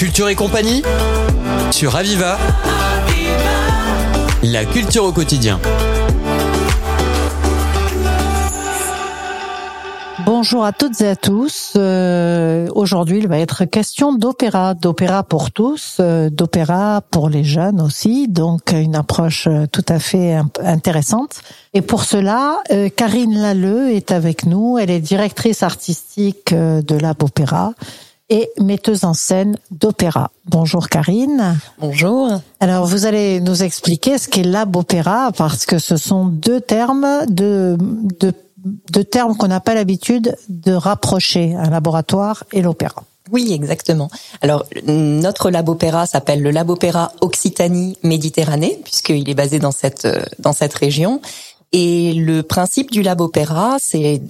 Culture et compagnie sur Aviva. La culture au quotidien. Bonjour à toutes et à tous. Euh, Aujourd'hui, il va être question d'opéra, d'opéra pour tous, euh, d'opéra pour les jeunes aussi, donc une approche euh, tout à fait intéressante. Et pour cela, Karine Lalleux est avec nous. Elle est directrice artistique de Lab Opéra et metteuse en scène d'opéra. Bonjour Karine. Bonjour. Alors vous allez nous expliquer ce qu'est Lab Opéra parce que ce sont deux termes de, de de termes qu'on n'a pas l'habitude de rapprocher, un laboratoire et l'opéra. Oui, exactement. Alors, notre lab opéra s'appelle le lab opéra Occitanie Méditerranée, puisqu'il est basé dans cette, dans cette région. Et le principe du lab opéra, c'est,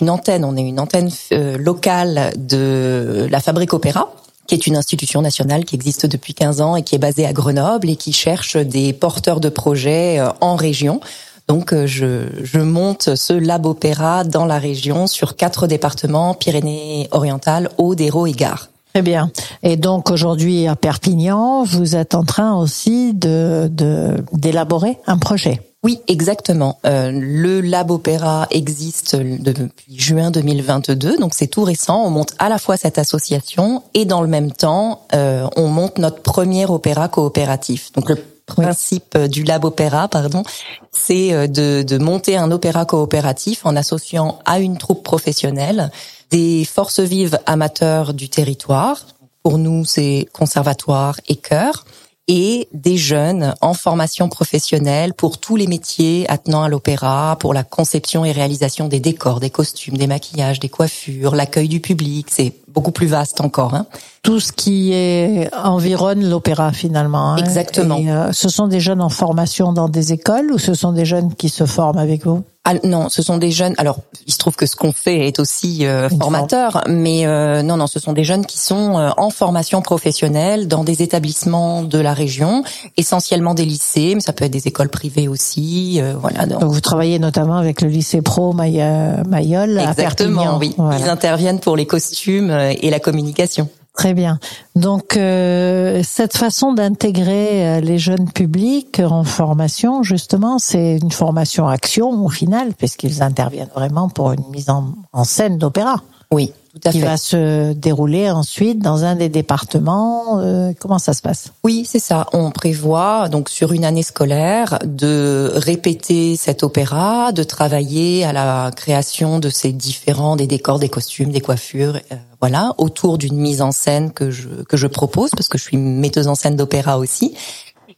une antenne. On est une antenne euh, locale de la Fabrique Opéra, qui est une institution nationale qui existe depuis 15 ans et qui est basée à Grenoble et qui cherche des porteurs de projets euh, en région donc euh, je, je monte ce lab opéra dans la région sur quatre départements Pyrénées-Orientales, Aude, et Gare. Très bien. Et donc aujourd'hui à Perpignan, vous êtes en train aussi de d'élaborer un projet. Oui, exactement. Euh, le Lab Opéra existe depuis juin 2022, donc c'est tout récent. On monte à la fois cette association et dans le même temps, euh, on monte notre premier opéra coopératif. Donc le principe du Lab Opéra, pardon, c'est euh, de, de monter un opéra coopératif en associant à une troupe professionnelle des forces vives amateurs du territoire. Pour nous, c'est conservatoire et chœur et des jeunes en formation professionnelle pour tous les métiers attenant à l'opéra, pour la conception et réalisation des décors, des costumes, des maquillages, des coiffures, l'accueil du public. C'est beaucoup plus vaste encore. Hein. Tout ce qui est environne l'opéra finalement. Hein. Exactement. Euh, ce sont des jeunes en formation dans des écoles ou ce sont des jeunes qui se forment avec vous? Ah, non, ce sont des jeunes. Alors, il se trouve que ce qu'on fait est aussi euh, formateur, mais euh, non, non, ce sont des jeunes qui sont euh, en formation professionnelle dans des établissements de la région, essentiellement des lycées, mais ça peut être des écoles privées aussi. voilà. Donc. vous travaillez notamment avec le lycée pro Mayol. Exactement, oui. Ils interviennent pour les costumes et la communication. Très bien. Donc euh, cette façon d'intégrer euh, les jeunes publics en formation, justement, c'est une formation action au final, puisqu'ils interviennent vraiment pour une mise en, en scène d'opéra. Oui, tout à qui va se dérouler ensuite dans un des départements. Euh, comment ça se passe? Oui, c'est ça. On prévoit donc sur une année scolaire de répéter cet opéra, de travailler à la création de ces différents des décors, des costumes, des coiffures, euh, voilà, autour d'une mise en scène que je que je propose parce que je suis metteuse en scène d'opéra aussi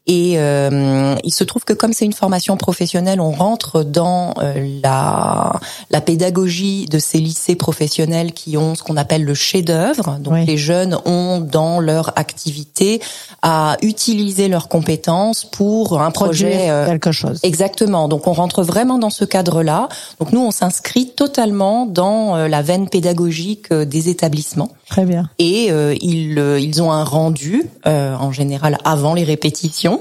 et euh, il se trouve que comme c'est une formation professionnelle, on rentre dans euh, la, la pédagogie de ces lycées professionnels qui ont ce qu'on appelle le chef-d'œuvre. Donc les jeunes ont dans leur activité à utiliser leurs compétences pour un projet euh, quelque chose. Exactement. Donc on rentre vraiment dans ce cadre-là. Donc nous on s'inscrit totalement dans la veine pédagogique des établissements. Très bien. Et ils ils ont un rendu en général avant les répétitions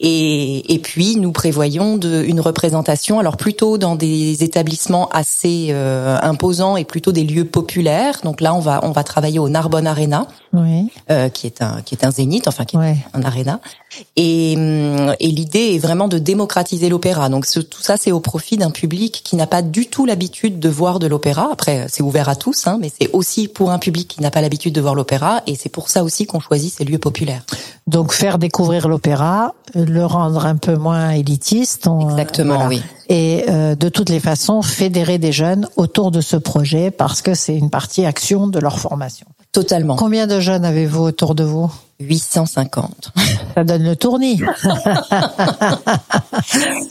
et, et puis nous prévoyons de, une représentation, alors plutôt dans des établissements assez euh, imposants et plutôt des lieux populaires. Donc là, on va on va travailler au Narbonne Arena, oui. euh, qui est un qui est un zénith, enfin qui est un arena. Et, hum, et l'idée est vraiment de démocratiser l'opéra. Donc tout ça, c'est au profit d'un public qui n'a pas du tout l'habitude de voir de l'opéra. Après, c'est ouvert à tous, hein, mais c'est aussi pour un public qui n'a pas l'habitude de voir l'opéra. Et c'est pour ça aussi qu'on choisit ces lieux populaires. Donc faire découvrir l'opéra, le rendre un peu moins élitiste. On, Exactement, oui. Et euh, de toutes les façons, fédérer des jeunes autour de ce projet parce que c'est une partie action de leur formation. Totalement. Combien de jeunes avez-vous autour de vous? 850. Ça donne le tournis.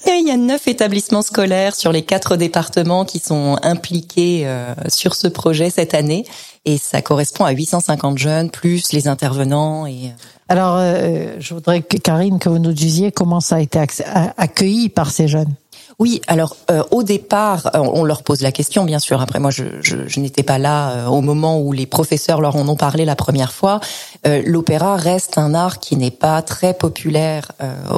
Il y a neuf établissements scolaires sur les quatre départements qui sont impliqués euh, sur ce projet cette année. Et ça correspond à 850 jeunes, plus les intervenants. Et... Euh, Alors, euh, je voudrais, que, Karine, que vous nous disiez comment ça a été accueilli par ces jeunes. Oui, alors euh, au départ, euh, on leur pose la question, bien sûr. Après, moi, je, je, je n'étais pas là euh, au moment où les professeurs leur en ont parlé la première fois. L'opéra reste un art qui n'est pas très populaire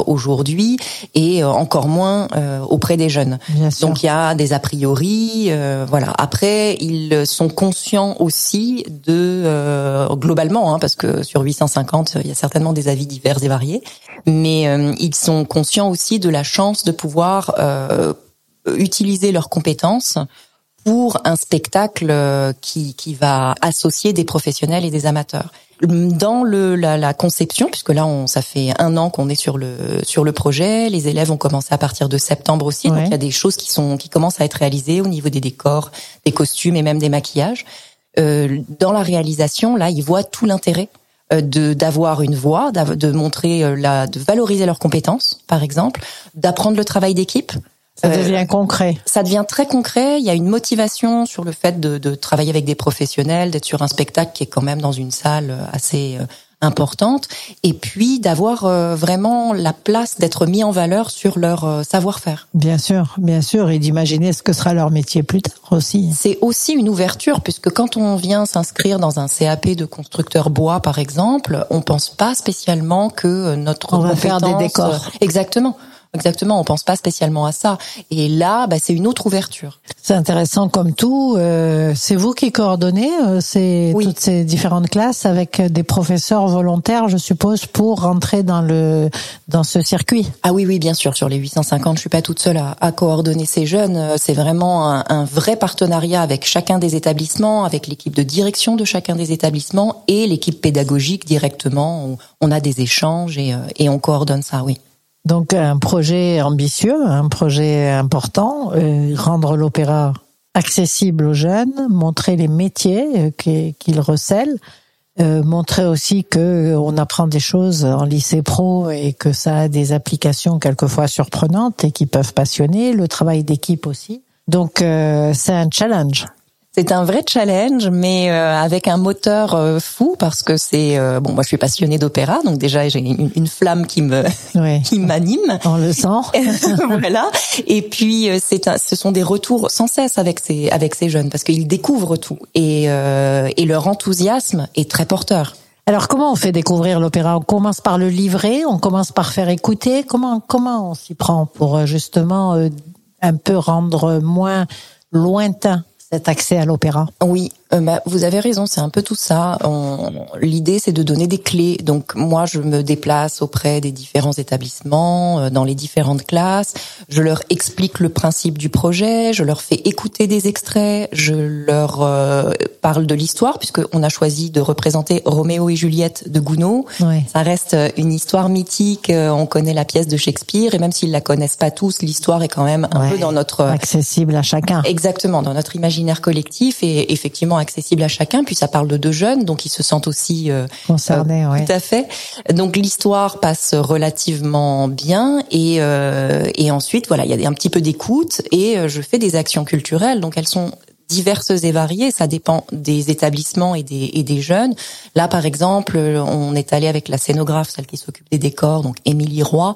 aujourd'hui et encore moins auprès des jeunes. Donc il y a des a priori, voilà. Après, ils sont conscients aussi de globalement, hein, parce que sur 850, il y a certainement des avis divers et variés, mais ils sont conscients aussi de la chance de pouvoir euh, utiliser leurs compétences pour un spectacle euh, qui, qui va associer des professionnels et des amateurs. Dans le, la, la conception, puisque là, on, ça fait un an qu'on est sur le sur le projet, les élèves ont commencé à partir de septembre aussi, donc il y a des choses qui sont qui commencent à être réalisées au niveau des décors, des costumes et même des maquillages. Euh, dans la réalisation, là, ils voient tout l'intérêt euh, de d'avoir une voix, de montrer euh, la, de valoriser leurs compétences, par exemple, d'apprendre le travail d'équipe. Ça euh, devient concret. Ça devient très concret. Il y a une motivation sur le fait de, de travailler avec des professionnels, d'être sur un spectacle qui est quand même dans une salle assez importante et puis d'avoir euh, vraiment la place d'être mis en valeur sur leur euh, savoir-faire. Bien sûr, bien sûr, et d'imaginer ce que sera leur métier plus tard aussi. C'est aussi une ouverture puisque quand on vient s'inscrire dans un CAP de constructeur bois par exemple, on pense pas spécialement que notre on va faire des décors. Exactement. Exactement, on pense pas spécialement à ça. Et là, bah, c'est une autre ouverture. C'est intéressant comme tout. Euh, c'est vous qui coordonnez euh, ces, toutes ces différentes classes avec des professeurs volontaires, je suppose, pour rentrer dans le dans ce circuit. Ah oui, oui, bien sûr. Sur les 850, je suis pas toute seule à, à coordonner ces jeunes. Euh, c'est vraiment un, un, vrai partenariat avec chacun des établissements, avec l'équipe de direction de chacun des établissements et l'équipe pédagogique directement. On, on a des échanges et, euh, et on coordonne ça, oui. Donc un projet ambitieux, un projet important, euh, rendre l'opéra accessible aux jeunes, montrer les métiers euh, qu'ils recèlent, euh, montrer aussi que on apprend des choses en lycée pro et que ça a des applications quelquefois surprenantes et qui peuvent passionner, le travail d'équipe aussi. Donc c'est un challenge. C'est un vrai challenge, mais euh, avec un moteur euh, fou parce que c'est euh, bon. Moi, je suis passionnée d'opéra, donc déjà j'ai une, flamme qui me qui m'anime. On le sent. voilà. Et puis c'est ce sont des retours sans cesse avec ces avec ces jeunes parce qu'ils découvrent tout et et leur enthousiasme est très porteur. Alors comment on fait découvrir l'opéra? On commence par le livrer, on commence par faire écouter. Comment comment on s'y prend pour justement un peu rendre moins lointain? Cet accès à l'opéra? Oui, euh, bah, vous avez raison, c'est un peu tout ça. L'idée, c'est de donner des clés. Donc moi, je me déplace auprès des différents établissements, euh, dans les différentes classes. Je leur explique le principe du projet, je leur fais écouter des extraits, je leur euh, parle de l'histoire, puisqu'on a choisi de représenter Roméo et Juliette de Gounod. Ça reste une histoire mythique, on connaît la pièce de Shakespeare, et même s'ils la connaissent pas tous, l'histoire est quand même un peu dans notre... Accessible à chacun. Exactement, dans notre imaginaire collectif, et effectivement accessible à chacun. Puis ça parle de deux jeunes, donc ils se sentent aussi euh, concernés. Euh, tout à fait. Donc l'histoire passe relativement bien et euh, et ensuite voilà, il y a un petit peu d'écoute et je fais des actions culturelles. Donc elles sont diverses et variées, ça dépend des établissements et des, et des jeunes. Là, par exemple, on est allé avec la scénographe, celle qui s'occupe des décors, donc Émilie Roy,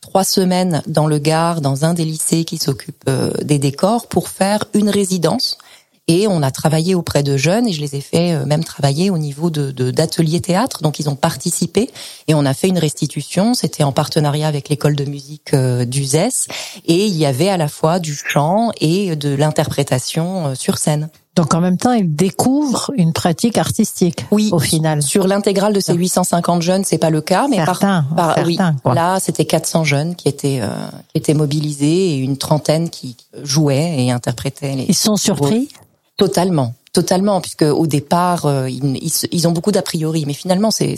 trois semaines dans le Gard, dans un des lycées qui s'occupe des décors, pour faire une résidence et on a travaillé auprès de jeunes et je les ai fait euh, même travailler au niveau de d'ateliers théâtre. Donc ils ont participé et on a fait une restitution. C'était en partenariat avec l'école de musique euh, d'Uzès et il y avait à la fois du chant et de l'interprétation euh, sur scène. Donc en même temps, ils découvrent une pratique artistique. Oui, au final. Sur l'intégrale de ces 850 jeunes, c'est pas le cas, mais certains, par, oui, là c'était 400 jeunes qui étaient qui étaient mobilisés et une trentaine qui jouaient et interprétaient. Les ils sont surpris? Totalement. Totalement, puisque au départ, euh, ils, ils, ont beaucoup d'a priori, mais finalement, c'est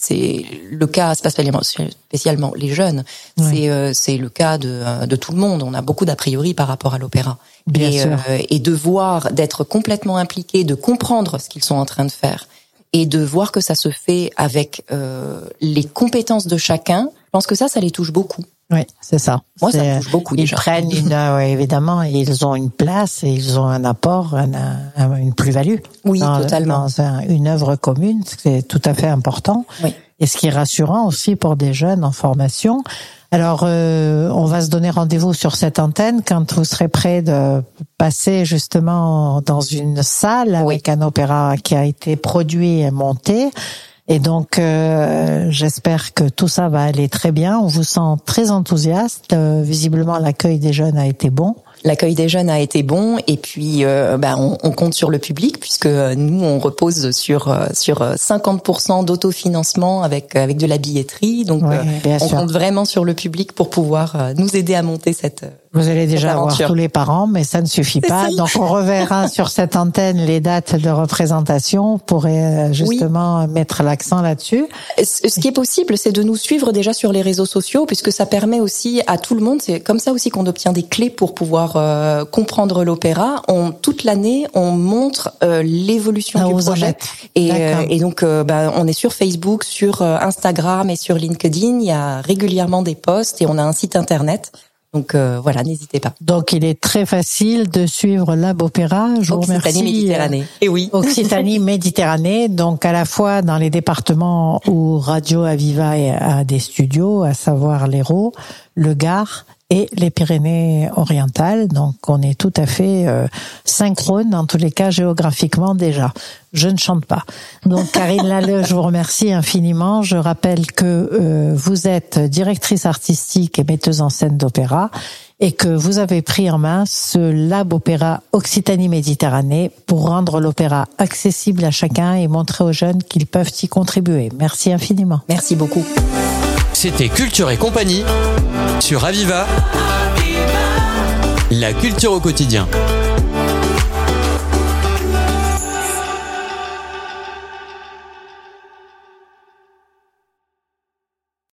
le cas, c'est pas spécialement les jeunes, c'est euh, c'est le cas de, euh, de tout le monde. On a beaucoup d'a priori par rapport à l'opéra. Et, et de voir, d'être complètement impliqué, de comprendre ce qu'ils sont en train de faire, et de voir que ça se fait avec les compétences de chacun. Je pense que ça, ça les touche beaucoup. Oui, c'est ça. Moi, ça touche beaucoup ils prennent une, euh, évidemment, ils ont une place et ils ont un apport, une plus-value. Oui, totalement. Dans une œuvre commune, c'est tout à fait important. Oui. Et ce qui est rassurant aussi pour des jeunes en formation, Alors, euh, on va se donner rendez-vous sur cette antenne quand vous serez prêt de passer justement dans une salle avec un opéra qui a été produit et monté. Et donc, euh, j'espère que tout ça va aller très bien. On vous sent très enthousiaste. Euh, visiblement, l'accueil des jeunes a été bon. L'accueil des jeunes a été bon et puis euh, bah, on, on, compte sur le public puisque nous on repose sur sur 50% d'autofinancement avec avec de la billetterie donc on compte vraiment sur le public pour pouvoir nous aider à monter cette vous allez déjà avoir tous les parents, mais ça ne suffit pas. Donc on reverra sur cette antenne les dates de représentation pour euh, justement mettre l'accent là-dessus. Ce qui est possible, c'est de nous suivre déjà sur les réseaux sociaux, puisque ça permet aussi à tout le monde. C'est comme ça aussi qu'on obtient des clés pour pouvoir euh, comprendre l'opéra. On toute l'année, on montre euh, l'évolution ah, du projet. Et, et, donc, bah, on est sur Facebook, sur Instagram et sur LinkedIn. Il y a régulièrement des posts et on a un site internet. Donc euh, voilà, n'hésitez pas. Donc il est très facile de suivre Lab Opéra. Je vous Occitanie Méditerranée. Et eh oui. Occitanie Méditerranée, donc à la fois dans les départements où Radio Aviva a des studios, à savoir l'Hérault, le Gard et les Pyrénées-Orientales. Donc on est tout à fait euh, synchrone, en tous les cas géographiquement déjà. Je ne chante pas. Donc Karine Lalleux, je vous remercie infiniment. Je rappelle que euh, vous êtes directrice artistique et metteuse en scène d'opéra et que vous avez pris en main ce Lab Opéra Occitanie-Méditerranée pour rendre l'opéra accessible à chacun et montrer aux jeunes qu'ils peuvent y contribuer. Merci infiniment. Merci beaucoup. C'était Culture et compagnie sur Aviva. La culture au quotidien.